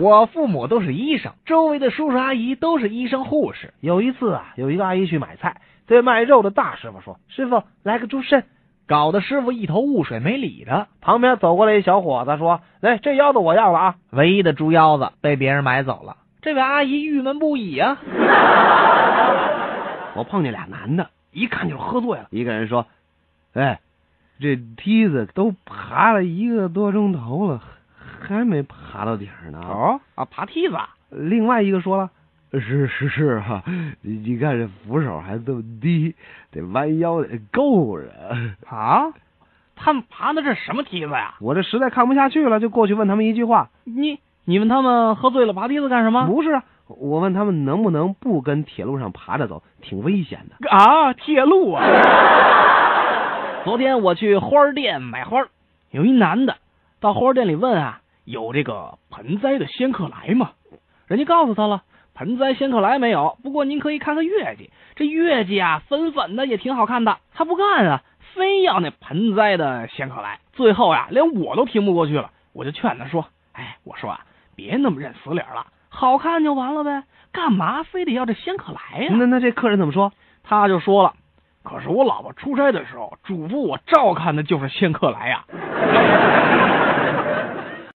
我父母都是医生，周围的叔叔阿姨都是医生护士。有一次啊，有一个阿姨去买菜，对卖肉的大师傅说：“师傅，来个猪肾。”搞得师傅一头雾水，没理他。旁边走过来一小伙子说：“来，这腰子我要了啊！”唯一的猪腰子被别人买走了，这位阿姨郁闷不已啊。我碰见俩男的，一看就是喝醉了。一个人说：“哎，这梯子都爬了一个多钟头了，还没爬到顶呢。”哦啊，爬梯子。另外一个说了。是是是哈，你你看这扶手还这么低，得弯腰得够着啊！他们爬的这什么梯子呀？我这实在看不下去了，就过去问他们一句话：你你问他们喝醉了爬梯子干什么？不是，我问他们能不能不跟铁路上爬着走，挺危险的啊！铁路啊！昨天我去花店买花，有一男的到花店里问啊，有这个盆栽的仙客来吗？人家告诉他了。盆栽仙客来没有？不过您可以看看月季，这月季啊，粉粉的也挺好看的。他不干啊，非要那盆栽的仙客来。最后呀，连我都听不过去了，我就劝他说：“哎，我说啊，别那么认死理了，好看就完了呗，干嘛非得要这仙客来呀？”那那这客人怎么说？他就说了：“可是我老婆出差的时候，嘱咐我照看的就是仙客来呀。”